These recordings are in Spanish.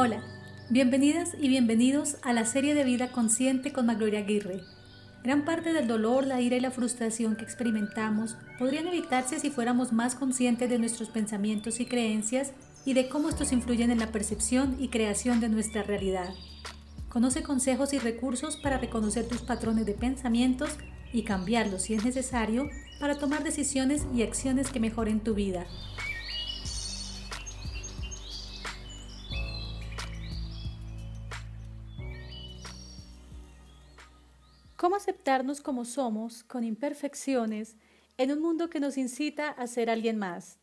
Hola, bienvenidas y bienvenidos a la serie de Vida Consciente con Magloria Aguirre. Gran parte del dolor, la ira y la frustración que experimentamos podrían evitarse si fuéramos más conscientes de nuestros pensamientos y creencias y de cómo estos influyen en la percepción y creación de nuestra realidad. Conoce consejos y recursos para reconocer tus patrones de pensamientos y cambiarlos si es necesario para tomar decisiones y acciones que mejoren tu vida. ¿Cómo aceptarnos como somos, con imperfecciones, en un mundo que nos incita a ser alguien más?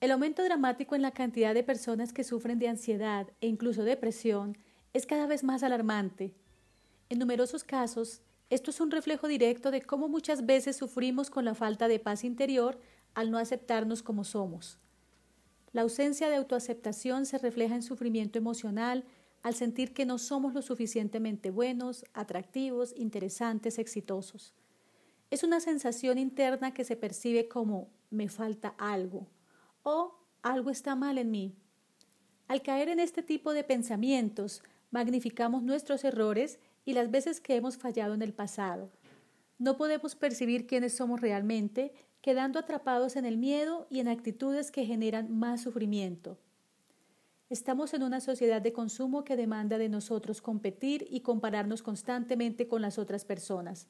El aumento dramático en la cantidad de personas que sufren de ansiedad e incluso depresión es cada vez más alarmante. En numerosos casos, esto es un reflejo directo de cómo muchas veces sufrimos con la falta de paz interior al no aceptarnos como somos. La ausencia de autoaceptación se refleja en sufrimiento emocional al sentir que no somos lo suficientemente buenos, atractivos, interesantes, exitosos. Es una sensación interna que se percibe como me falta algo o algo está mal en mí. Al caer en este tipo de pensamientos, magnificamos nuestros errores y las veces que hemos fallado en el pasado. No podemos percibir quiénes somos realmente, quedando atrapados en el miedo y en actitudes que generan más sufrimiento. Estamos en una sociedad de consumo que demanda de nosotros competir y compararnos constantemente con las otras personas.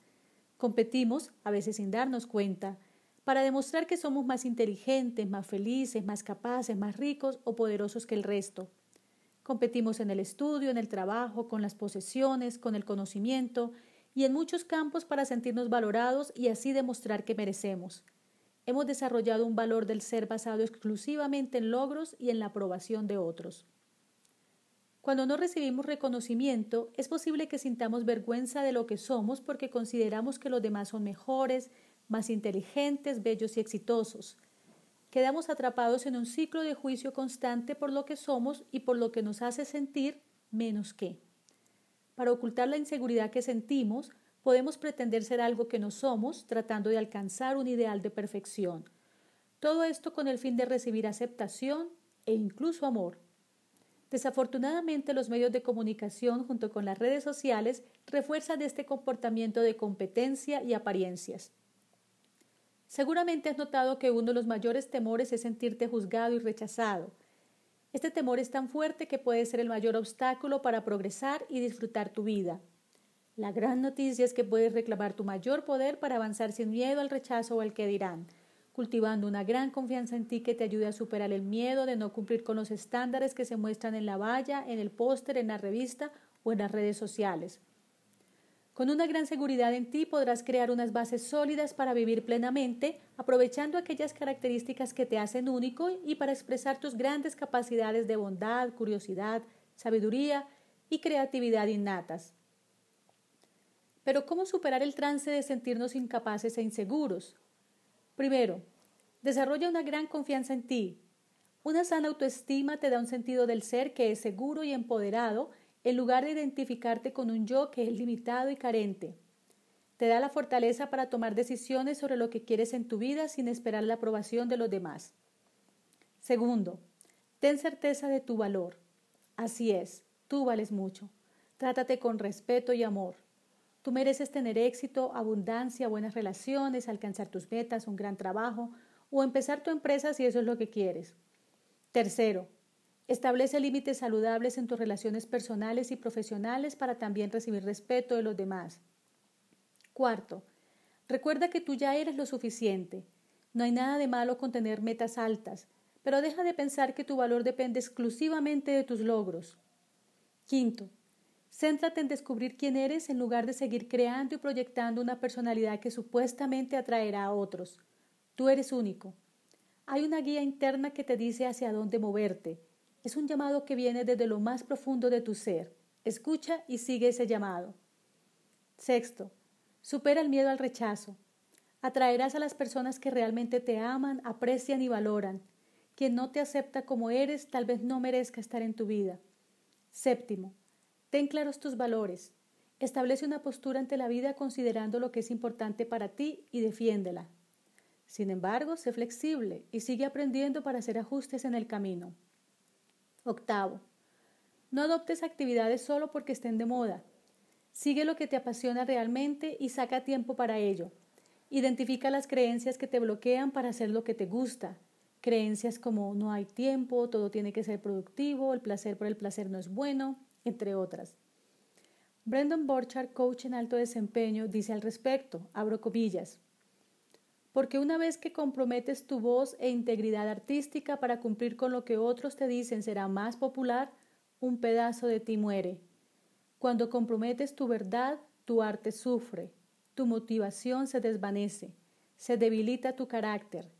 Competimos, a veces sin darnos cuenta, para demostrar que somos más inteligentes, más felices, más capaces, más ricos o poderosos que el resto. Competimos en el estudio, en el trabajo, con las posesiones, con el conocimiento y en muchos campos para sentirnos valorados y así demostrar que merecemos. Hemos desarrollado un valor del ser basado exclusivamente en logros y en la aprobación de otros. Cuando no recibimos reconocimiento, es posible que sintamos vergüenza de lo que somos porque consideramos que los demás son mejores, más inteligentes, bellos y exitosos. Quedamos atrapados en un ciclo de juicio constante por lo que somos y por lo que nos hace sentir menos que. Para ocultar la inseguridad que sentimos, podemos pretender ser algo que no somos, tratando de alcanzar un ideal de perfección. Todo esto con el fin de recibir aceptación e incluso amor. Desafortunadamente los medios de comunicación junto con las redes sociales refuerzan este comportamiento de competencia y apariencias. Seguramente has notado que uno de los mayores temores es sentirte juzgado y rechazado. Este temor es tan fuerte que puede ser el mayor obstáculo para progresar y disfrutar tu vida. La gran noticia es que puedes reclamar tu mayor poder para avanzar sin miedo al rechazo o al que dirán, cultivando una gran confianza en ti que te ayude a superar el miedo de no cumplir con los estándares que se muestran en la valla, en el póster, en la revista o en las redes sociales. Con una gran seguridad en ti podrás crear unas bases sólidas para vivir plenamente, aprovechando aquellas características que te hacen único y para expresar tus grandes capacidades de bondad, curiosidad, sabiduría y creatividad innatas. Pero ¿cómo superar el trance de sentirnos incapaces e inseguros? Primero, desarrolla una gran confianza en ti. Una sana autoestima te da un sentido del ser que es seguro y empoderado en lugar de identificarte con un yo que es limitado y carente. Te da la fortaleza para tomar decisiones sobre lo que quieres en tu vida sin esperar la aprobación de los demás. Segundo, ten certeza de tu valor. Así es, tú vales mucho. Trátate con respeto y amor. Tú mereces tener éxito, abundancia, buenas relaciones, alcanzar tus metas, un gran trabajo o empezar tu empresa si eso es lo que quieres. Tercero, establece límites saludables en tus relaciones personales y profesionales para también recibir respeto de los demás. Cuarto, recuerda que tú ya eres lo suficiente. No hay nada de malo con tener metas altas, pero deja de pensar que tu valor depende exclusivamente de tus logros. Quinto, Céntrate en descubrir quién eres en lugar de seguir creando y proyectando una personalidad que supuestamente atraerá a otros. Tú eres único. Hay una guía interna que te dice hacia dónde moverte. Es un llamado que viene desde lo más profundo de tu ser. Escucha y sigue ese llamado. Sexto, supera el miedo al rechazo. Atraerás a las personas que realmente te aman, aprecian y valoran. Quien no te acepta como eres tal vez no merezca estar en tu vida. Séptimo, Ten claros tus valores. Establece una postura ante la vida considerando lo que es importante para ti y defiéndela. Sin embargo, sé flexible y sigue aprendiendo para hacer ajustes en el camino. Octavo, No adoptes actividades solo porque estén de moda. Sigue lo que te apasiona realmente y saca tiempo para ello. Identifica las creencias que te bloquean para hacer lo que te gusta. Creencias como no hay tiempo, todo tiene que ser productivo, el placer por el placer no es bueno, entre otras. Brendan Borchardt, coach en alto desempeño, dice al respecto, abro comillas, porque una vez que comprometes tu voz e integridad artística para cumplir con lo que otros te dicen será más popular, un pedazo de ti muere. Cuando comprometes tu verdad, tu arte sufre, tu motivación se desvanece, se debilita tu carácter,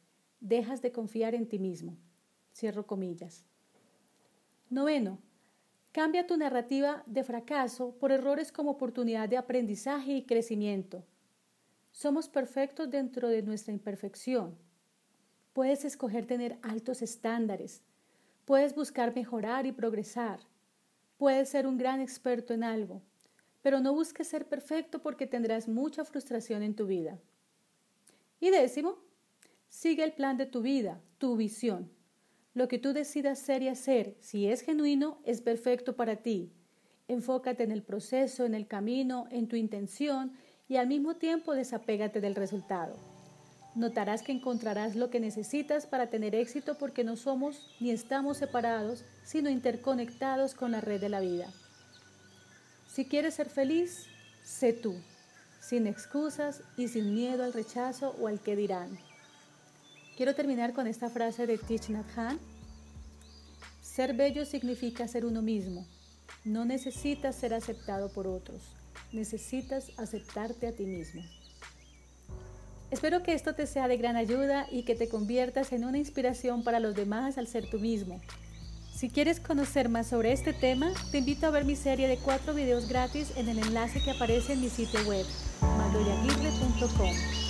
dejas de confiar en ti mismo. Cierro comillas. Noveno, cambia tu narrativa de fracaso por errores como oportunidad de aprendizaje y crecimiento. Somos perfectos dentro de nuestra imperfección. Puedes escoger tener altos estándares. Puedes buscar mejorar y progresar. Puedes ser un gran experto en algo, pero no busques ser perfecto porque tendrás mucha frustración en tu vida. Y décimo, sigue el plan de tu vida, tu visión. Lo que tú decidas ser y hacer, si es genuino, es perfecto para ti. Enfócate en el proceso, en el camino, en tu intención y al mismo tiempo desapégate del resultado. Notarás que encontrarás lo que necesitas para tener éxito porque no somos ni estamos separados, sino interconectados con la red de la vida. Si quieres ser feliz, sé tú, sin excusas y sin miedo al rechazo o al que dirán. Quiero terminar con esta frase de Thich Nhat. Ser bello significa ser uno mismo. No necesitas ser aceptado por otros, necesitas aceptarte a ti mismo. Espero que esto te sea de gran ayuda y que te conviertas en una inspiración para los demás al ser tú mismo. Si quieres conocer más sobre este tema, te invito a ver mi serie de cuatro videos gratis en el enlace que aparece en mi sitio web, mandoyaguirre.com.